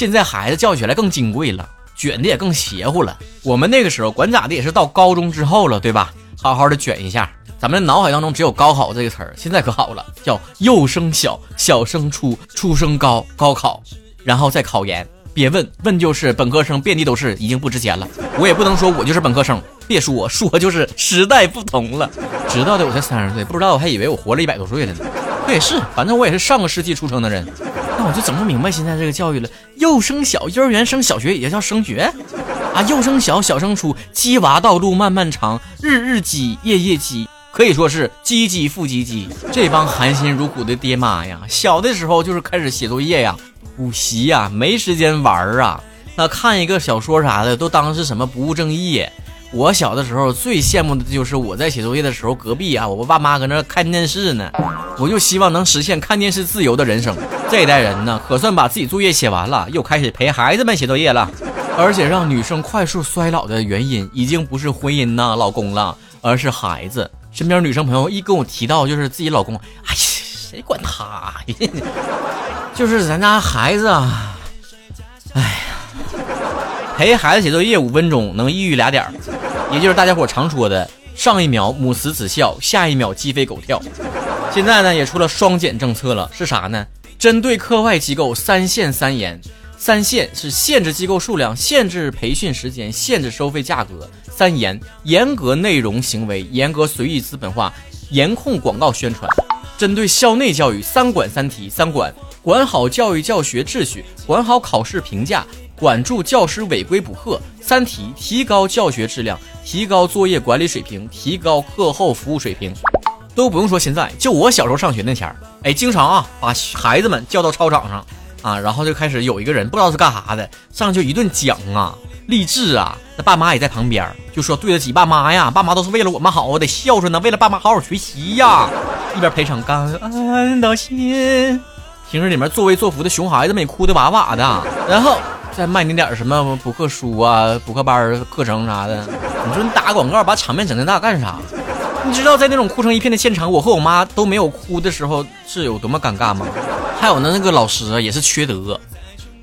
现在孩子教育起来更金贵了，卷的也更邪乎了。我们那个时候管咋的也是到高中之后了，对吧？好好的卷一下。咱们脑海当中只有高考这个词儿，现在可好了，叫幼升小，小升初，初升高，高考，然后再考研。别问问就是本科生遍地都是，已经不值钱了。我也不能说我就是本科生，别说说就是时代不同了。知道的我才三十岁，不知道我还以为我活了一百多岁了呢。对，是，反正我也是上个世纪出生的人。那我就整不明白现在这个教育了。幼升小，幼儿园升小学也叫升学啊？幼升小，小升初，鸡娃道路漫漫长，日日鸡，夜夜鸡，可以说是积积复积积。这帮含辛茹苦的爹妈呀，小的时候就是开始写作业呀。补习呀，没时间玩儿啊。那看一个小说啥的，都当是什么不务正业。我小的时候最羡慕的就是我在写作业的时候，隔壁啊，我爸妈搁那看电视呢。我就希望能实现看电视自由的人生。这一代人呢，可算把自己作业写完了，又开始陪孩子们写作业了。而且让女生快速衰老的原因，已经不是婚姻呐、老公了，而是孩子。身边女生朋友一跟我提到就是自己老公，哎呀，谁管他呀？就是咱家孩子啊，哎呀，陪孩子写作业五分钟能抑郁俩点儿，也就是大家伙常说的上一秒母慈子孝，下一秒鸡飞狗跳。现在呢也出了双减政策了，是啥呢？针对课外机构三限三严，三限是限制机构数量、限制培训时间、限制收费价格；三严严格内容行为，严格随意资本化，严控广告宣传。针对校内教育三管三提，三管。管好教育教学秩序，管好考试评价，管住教师违规补课。三提：提高教学质量，提高作业管理水平，提高课后服务水平。都不用说，现在就我小时候上学那前儿，哎，经常啊把孩子们叫到操场上啊，然后就开始有一个人不知道是干啥的，上去一顿讲啊，励志啊。那爸妈也在旁边，就说对得起爸妈呀，爸妈都是为了我们好，我得孝顺呢，为了爸妈好好学习呀。一边陪唱感恩的心。平时里面作威作福的熊孩子们也哭的哇哇的，然后再卖你点什么补课书啊、补课班课程啥的。你说你打广告把场面整那大干啥？你知道在那种哭成一片的现场，我和我妈都没有哭的时候是有多么尴尬吗？还有呢，那个老师也是缺德，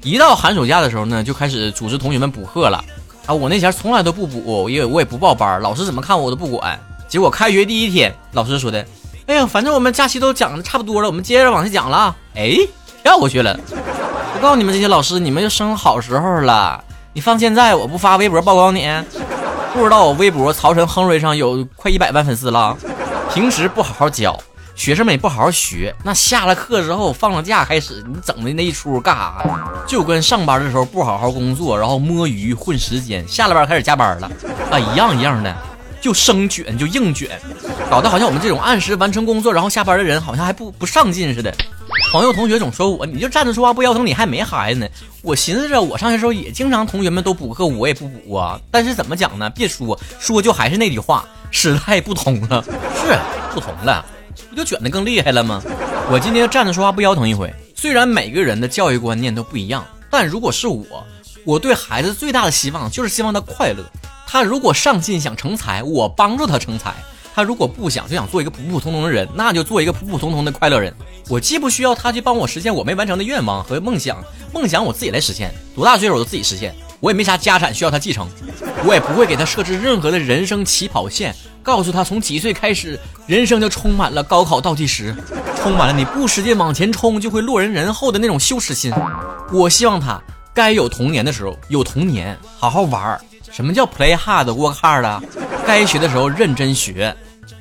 一到寒暑假的时候呢，就开始组织同学们补课了。啊，我那前从来都不补，因为我也不报班，老师怎么看我我都不管。结果开学第一天，老师说的。哎呀，反正我们假期都讲的差不多了，我们接着往下讲了。哎，跳过去了。我告诉你们这些老师，你们就生好时候了。你放现在，我不发微博曝光你，不知道我微博曹晨亨瑞上有快一百万粉丝了。平时不好好教，学生们也不好好学，那下了课之后放了假开始，你整的那一出干啥？就跟上班的时候不好好工作，然后摸鱼混时间，下了班开始加班了，啊，一样一样的。就生卷就硬卷，搞得好像我们这种按时完成工作然后下班的人好像还不不上进似的。朋友同学总说我，你就站着说话不腰疼，你还没孩子呢。我寻思着，我上学时候也经常同学们都补课，我也不补啊。但是怎么讲呢？别说说就还是那句话，时代不同了，是不同了，不就卷的更厉害了吗？我今天站着说话不腰疼一回。虽然每个人的教育观念都不一样，但如果是我，我对孩子最大的希望就是希望他快乐。他如果上进想成才，我帮助他成才；他如果不想，就想做一个普普通通的人，那就做一个普普通通的快乐人。我既不需要他去帮我实现我没完成的愿望和梦想，梦想我自己来实现，多大岁数我都自己实现。我也没啥家产需要他继承，我也不会给他设置任何的人生起跑线，告诉他从几岁开始，人生就充满了高考倒计时，充满了你不使劲往前冲就会落人人后的那种羞耻心。我希望他该有童年的时候有童年，好好玩儿。什么叫 play hard work hard？该学的时候认真学，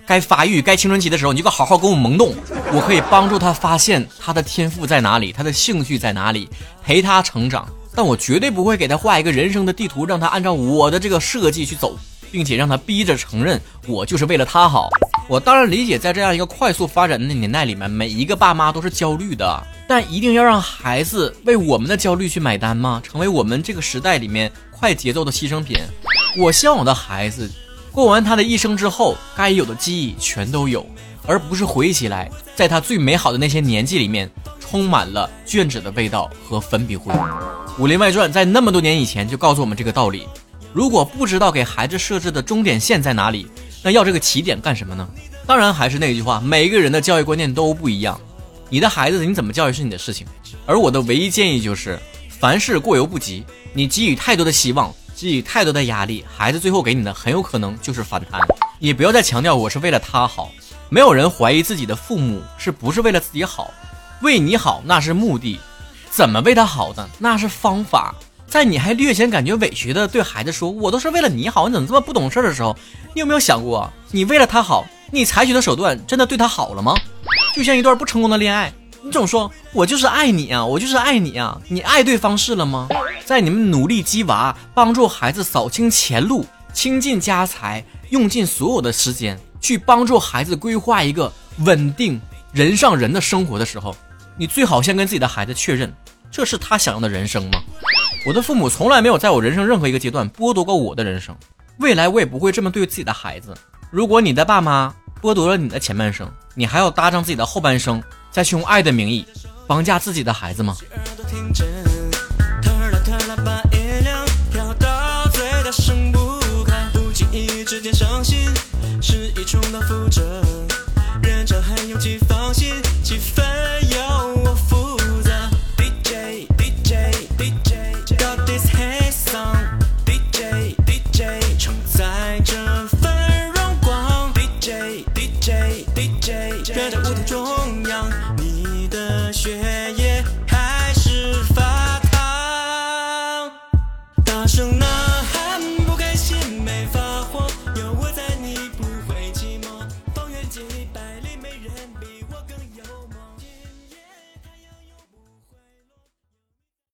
该发育该青春期的时候，你就好好跟我萌动。我可以帮助他发现他的天赋在哪里，他的兴趣在哪里，陪他成长。但我绝对不会给他画一个人生的地图，让他按照我的这个设计去走，并且让他逼着承认我就是为了他好。我当然理解，在这样一个快速发展的年代里面，每一个爸妈都是焦虑的，但一定要让孩子为我们的焦虑去买单吗？成为我们这个时代里面。快节奏的牺牲品。我希望我的孩子过完他的一生之后，该有的记忆全都有，而不是回忆起来，在他最美好的那些年纪里面，充满了卷纸的味道和粉笔灰。《武林外传》在那么多年以前就告诉我们这个道理：如果不知道给孩子设置的终点线在哪里，那要这个起点干什么呢？当然还是那句话，每个人的教育观念都不一样，你的孩子你怎么教育是你的事情，而我的唯一建议就是。凡事过犹不及，你给予太多的希望，给予太多的压力，孩子最后给你的很有可能就是反弹。也不要再强调我是为了他好，没有人怀疑自己的父母是不是为了自己好，为你好那是目的，怎么为他好的那是方法。在你还略显感觉委屈的对孩子说“我都是为了你好，你怎么这么不懂事”的时候，你有没有想过，你为了他好，你采取的手段真的对他好了吗？就像一段不成功的恋爱，你总说我就是爱你啊，我就是爱你啊，你爱对方式了吗？在你们努力鸡娃，帮助孩子扫清前路，倾尽家财，用尽所有的时间去帮助孩子规划一个稳定人上人的生活的时候，你最好先跟自己的孩子确认，这是他想要的人生吗？我的父母从来没有在我人生任何一个阶段剥夺过我的人生，未来我也不会这么对自己的孩子。如果你的爸妈剥夺了你的前半生，你还要搭上自己的后半生，再去用爱的名义绑架自己的孩子吗？是一重蹈覆辙。